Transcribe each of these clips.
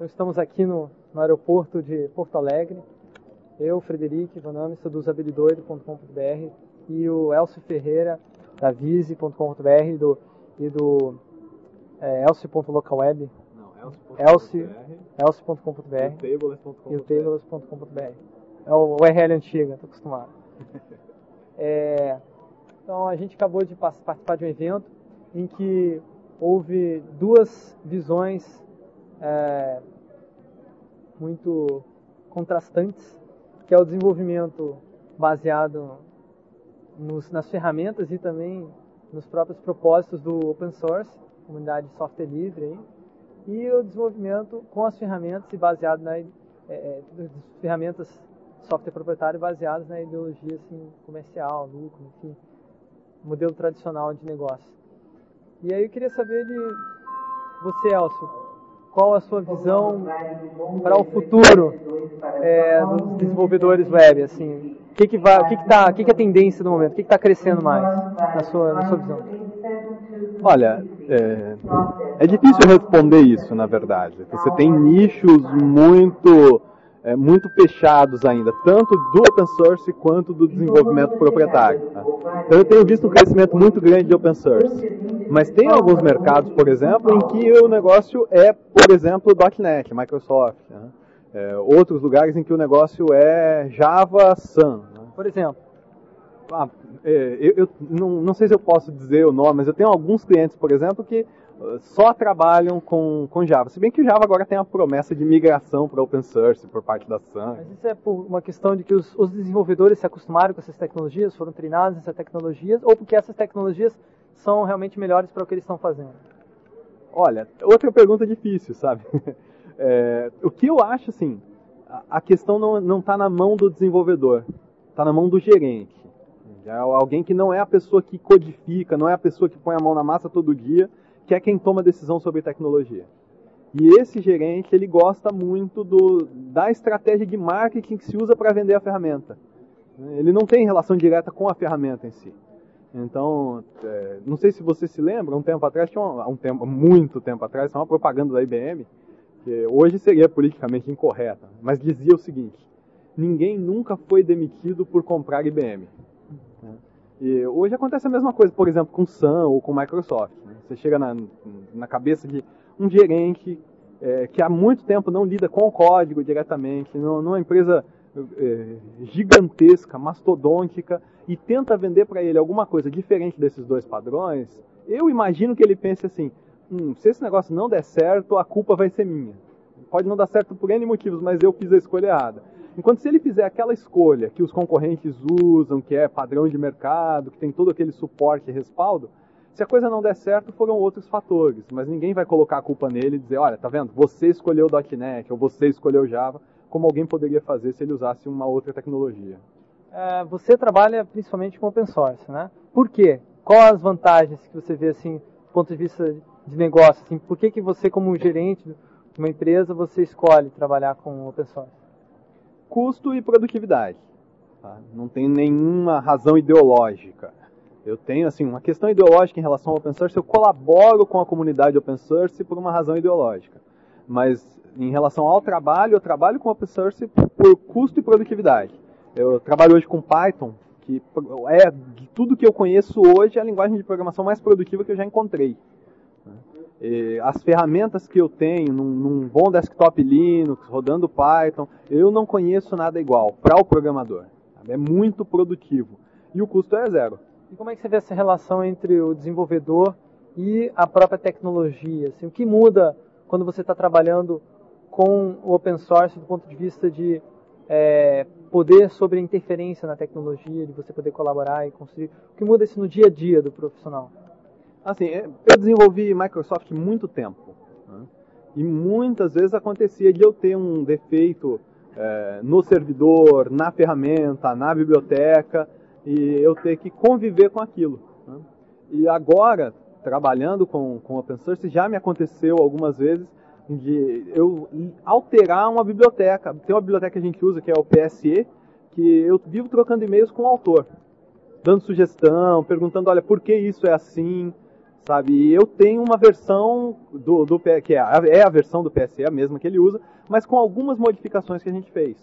Então, estamos aqui no, no aeroporto de Porto Alegre. Eu, Frederico Vanami, sou do usabilidoido.com.br e o Elcio Ferreira, da vise.com.br e do, e do é, elcio.localweb. elcio.com.br e o tables.com.br. É o URL antiga, estou acostumado. É, então, a gente acabou de participar de um evento em que houve duas visões é, muito contrastantes, que é o desenvolvimento baseado nos, nas ferramentas e também nos próprios propósitos do open source, comunidade de software livre, e o desenvolvimento com as ferramentas e baseado na é, é ferramentas software proprietário baseadas na ideologia assim, comercial, lucro, enfim, modelo tradicional de negócio. E aí eu queria saber de você, Elcio, qual a sua visão para o futuro é, dos desenvolvedores web? Assim, o que que vai, que que tá, que que é a tendência do momento? O que está crescendo mais na sua, na sua visão? Olha, é, é difícil responder isso, na verdade. Você tem nichos muito é, muito fechados ainda, tanto do open source quanto do desenvolvimento proprietário. Tá? Então eu tenho visto um crescimento muito grande de open source. Mas tem alguns mercados, por exemplo, em que o negócio é, por exemplo, .NET, Microsoft. Né? É, outros lugares em que o negócio é Java, Sun. Né? Por exemplo? Ah, é, eu, eu não, não, sei se eu posso dizer o nome, mas eu tenho alguns clientes, por exemplo, que só trabalham com, com Java. Se bem que o Java agora tem a promessa de migração para open source por parte da Sun. Mas isso é por uma questão de que os, os desenvolvedores se acostumaram com essas tecnologias, foram treinados nessas tecnologias, ou porque essas tecnologias são realmente melhores para o que eles estão fazendo? Olha, outra pergunta difícil, sabe? É, o que eu acho, assim, a questão não está na mão do desenvolvedor, está na mão do gerente. É alguém que não é a pessoa que codifica, não é a pessoa que põe a mão na massa todo dia, que é quem toma decisão sobre tecnologia. E esse gerente, ele gosta muito do, da estratégia de marketing que se usa para vender a ferramenta. Ele não tem relação direta com a ferramenta em si. Então, é, não sei se você se lembra, um tempo atrás, tinha um, um tempo, muito tempo atrás, uma propaganda da IBM, que hoje seria politicamente incorreta, mas dizia o seguinte: ninguém nunca foi demitido por comprar IBM. E hoje acontece a mesma coisa, por exemplo, com Sun ou com Microsoft. Né? Você chega na, na cabeça de um gerente é, que há muito tempo não lida com o código diretamente, numa empresa é, gigantesca, mastodôntica, e tenta vender para ele alguma coisa diferente desses dois padrões, eu imagino que ele pense assim: hum, se esse negócio não der certo, a culpa vai ser minha. Pode não dar certo por N motivos, mas eu fiz a escolha errada. Enquanto se ele fizer aquela escolha que os concorrentes usam, que é padrão de mercado, que tem todo aquele suporte e respaldo, se a coisa não der certo, foram outros fatores, mas ninguém vai colocar a culpa nele e dizer, olha, tá vendo, você escolheu o .NET ou você escolheu Java, como alguém poderia fazer se ele usasse uma outra tecnologia é, você trabalha principalmente com open source, né? Por quê? Quais as vantagens que você vê assim, do ponto de vista de negócio? Assim, por que, que você, como gerente de uma empresa, você escolhe trabalhar com open source? Custo e produtividade. Tá? Não tem nenhuma razão ideológica. Eu tenho assim uma questão ideológica em relação ao open source. Eu colaboro com a comunidade open source por uma razão ideológica, mas em relação ao trabalho, eu trabalho com open source por custo e produtividade. Eu trabalho hoje com Python, que é de tudo que eu conheço hoje é a linguagem de programação mais produtiva que eu já encontrei. E as ferramentas que eu tenho num, num, bom desktop Linux, rodando Python, eu não conheço nada igual para o programador. É muito produtivo. E o custo é zero. E como é que você vê essa relação entre o desenvolvedor e a própria tecnologia? Assim, o que muda quando você está trabalhando com o open source do ponto de vista de é, poder sobre a interferência na tecnologia, de você poder colaborar e construir. O que muda isso no dia a dia do profissional? Assim, é, eu desenvolvi Microsoft muito tempo. Né? E muitas vezes acontecia de eu ter um defeito é, no servidor, na ferramenta, na biblioteca, e eu ter que conviver com aquilo. Né? E agora, trabalhando com, com open source, já me aconteceu algumas vezes de eu alterar uma biblioteca. Tem uma biblioteca que a gente usa que é o PSE, que eu vivo trocando e-mails com o autor, dando sugestão, perguntando, olha, por que isso é assim? sabe? E eu tenho uma versão do, do que é a, é a versão do PSE, a mesma que ele usa, mas com algumas modificações que a gente fez.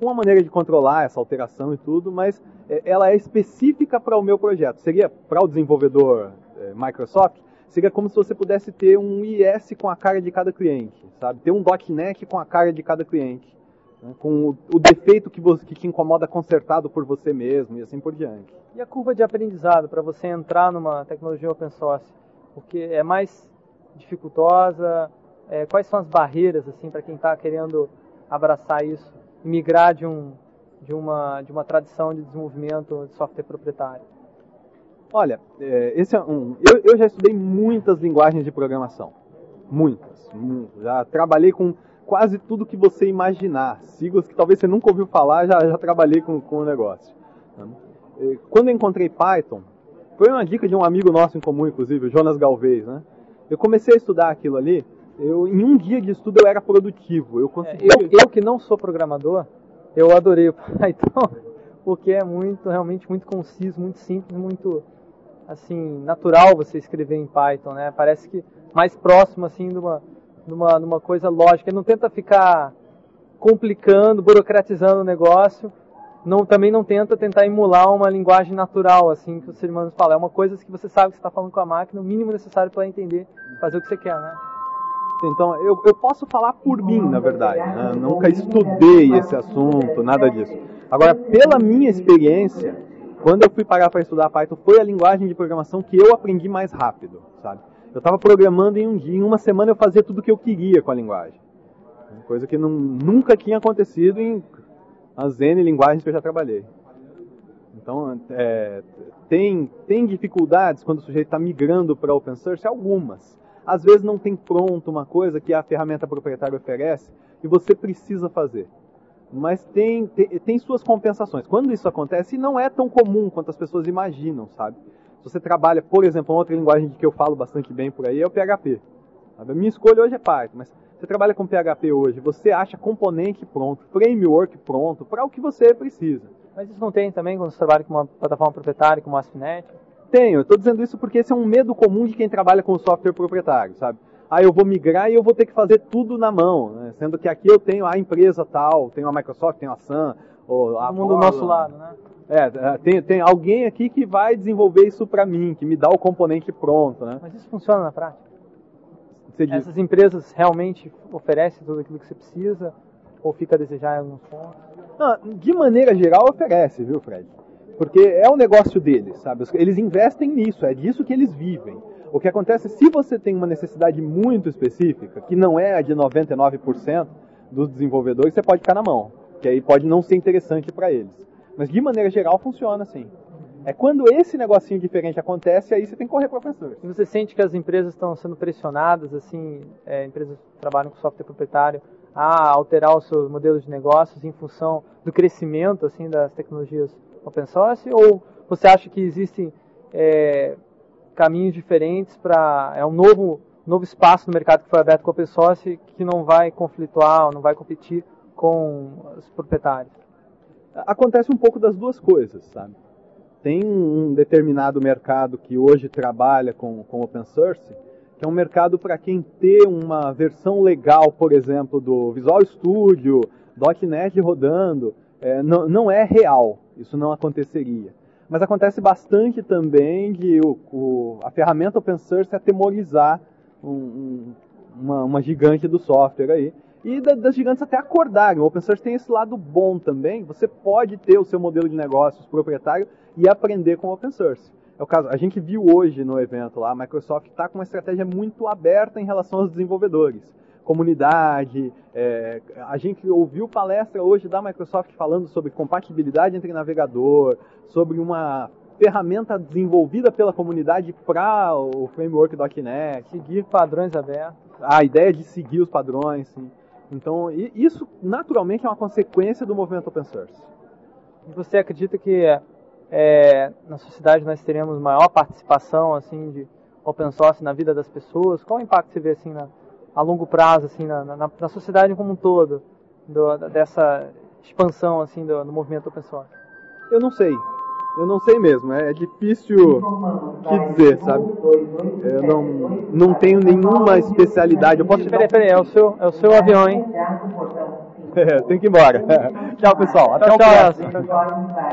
Uma maneira de controlar essa alteração e tudo, mas é, ela é específica para o meu projeto. Seria para o desenvolvedor é, Microsoft, seria como se você pudesse ter um IS com a cara de cada cliente, sabe? Ter um .NET com a cara de cada cliente, né? com o, o defeito que, você, que te incomoda consertado por você mesmo e assim por diante. E a curva de aprendizado para você entrar numa tecnologia open source? Porque é mais dificultosa? É, quais são as barreiras assim para quem está querendo abraçar isso migrar de, um, de, uma, de uma tradição de desenvolvimento de software proprietário? Olha, é, esse é um. Eu, eu, já estudei muitas linguagens de programação. Muitas, muitas. Já trabalhei com quase tudo que você imaginar. Siglas que talvez você nunca ouviu falar, já, já trabalhei com, com o negócio. Quando eu encontrei Python, foi uma dica de um amigo nosso em comum, inclusive, o Jonas Galvez, né? Eu comecei a estudar aquilo ali, eu, em um dia de estudo eu era produtivo. Eu, consegui... É, eu, eu que não sou programador, eu adorei o Python, porque é muito, realmente muito conciso, muito simples, muito assim, natural você escrever em Python, né? Parece que mais próximo assim de uma, de uma, de uma coisa lógica. Não tenta ficar complicando, burocratizando o negócio. Não, também não tenta tentar emular uma linguagem natural, assim, que os seres humanos falam. É uma coisa que você sabe que está falando com a máquina, o mínimo necessário para entender, fazer o que você quer, né? Então, eu, eu posso falar por mim, na verdade. Né? Nunca estudei esse assunto, nada disso. Agora, pela minha experiência, quando eu fui parar para estudar Python, foi a linguagem de programação que eu aprendi mais rápido, sabe? Eu estava programando em um dia, em uma semana eu fazia tudo o que eu queria com a linguagem. Coisa que não, nunca tinha acontecido em as N linguagens que eu já trabalhei. Então, é, tem, tem dificuldades quando o sujeito está migrando para open source? Algumas. Às vezes não tem pronto uma coisa que a ferramenta proprietária oferece e você precisa fazer mas tem, tem, tem, suas compensações. Quando isso acontece, não é tão comum quanto as pessoas imaginam, sabe? Se você trabalha, por exemplo, uma outra linguagem que eu falo bastante bem por aí é o PHP. Sabe? A minha escolha hoje é Python, mas você trabalha com PHP hoje, você acha componente pronto, framework pronto, para o que você precisa. Mas isso não tem também quando você trabalha com uma plataforma proprietária, como a AspNet? Tenho, eu estou dizendo isso porque esse é um medo comum de quem trabalha com software proprietário, sabe? Ah, eu vou migrar e eu vou ter que fazer tudo na mão, né? sendo que aqui eu tenho a empresa tal, tenho a Microsoft, tenho a Sun, ou a Todo mundo do nosso lado, né? É, é, tem, tem alguém aqui que vai desenvolver isso para mim, que me dá o componente pronto, né? Mas isso funciona na prática? Essas empresas realmente oferecem tudo aquilo que você precisa ou fica a desejar em alguns pontos? Não, de maneira geral oferece, viu, Fred? Porque é o negócio deles, sabe? Eles investem nisso, é disso que eles vivem. O que acontece, se você tem uma necessidade muito específica, que não é a de 99% dos desenvolvedores, você pode ficar na mão, que aí pode não ser interessante para eles. Mas de maneira geral funciona assim. É quando esse negocinho diferente acontece, aí você tem que correr para professor. E você sente que as empresas estão sendo pressionadas, assim, é, empresas que trabalham com software proprietário, a alterar os seus modelos de negócios em função do crescimento, assim, das tecnologias open source? Ou você acha que existem é, caminhos diferentes para é um novo novo espaço no mercado que foi aberto com open source que não vai conflituar, não vai competir com os proprietários. Acontece um pouco das duas coisas, sabe? Tem um determinado mercado que hoje trabalha com, com open source, que é um mercado para quem ter uma versão legal, por exemplo, do Visual Studio, .NET rodando, é, não, não é real, isso não aconteceria. Mas acontece bastante também de o, o, a ferramenta open source atemorizar um, um, uma, uma, gigante do software aí. E da, das gigantes até acordarem. O open source tem esse lado bom também. Você pode ter o seu modelo de negócios proprietário e aprender com o open source. É o caso, a gente viu hoje no evento lá, a Microsoft está com uma estratégia muito aberta em relação aos desenvolvedores comunidade. É, a gente ouviu palestra hoje da Microsoft falando sobre compatibilidade entre navegador, sobre uma ferramenta desenvolvida pela comunidade para o framework .NET. Seguir padrões abertos. A ideia de seguir os padrões. Sim. Então, isso naturalmente é uma consequência do movimento open source. E você acredita que é, na sociedade nós teremos maior participação assim de open source na vida das pessoas? Qual o impacto você vê assim na, a longo prazo assim na, na, na sociedade como um todo do, dessa expansão assim do, do, movimento open source? Eu não sei. Eu não sei mesmo, é difícil que dizer, sabe? Eu não, não tenho nenhuma especialidade. Eu posso te peraí, peraí, é o seu, é o seu avião, hein? É, tem que ir embora. Tchau, pessoal. Até tchau, o próximo. Tchau.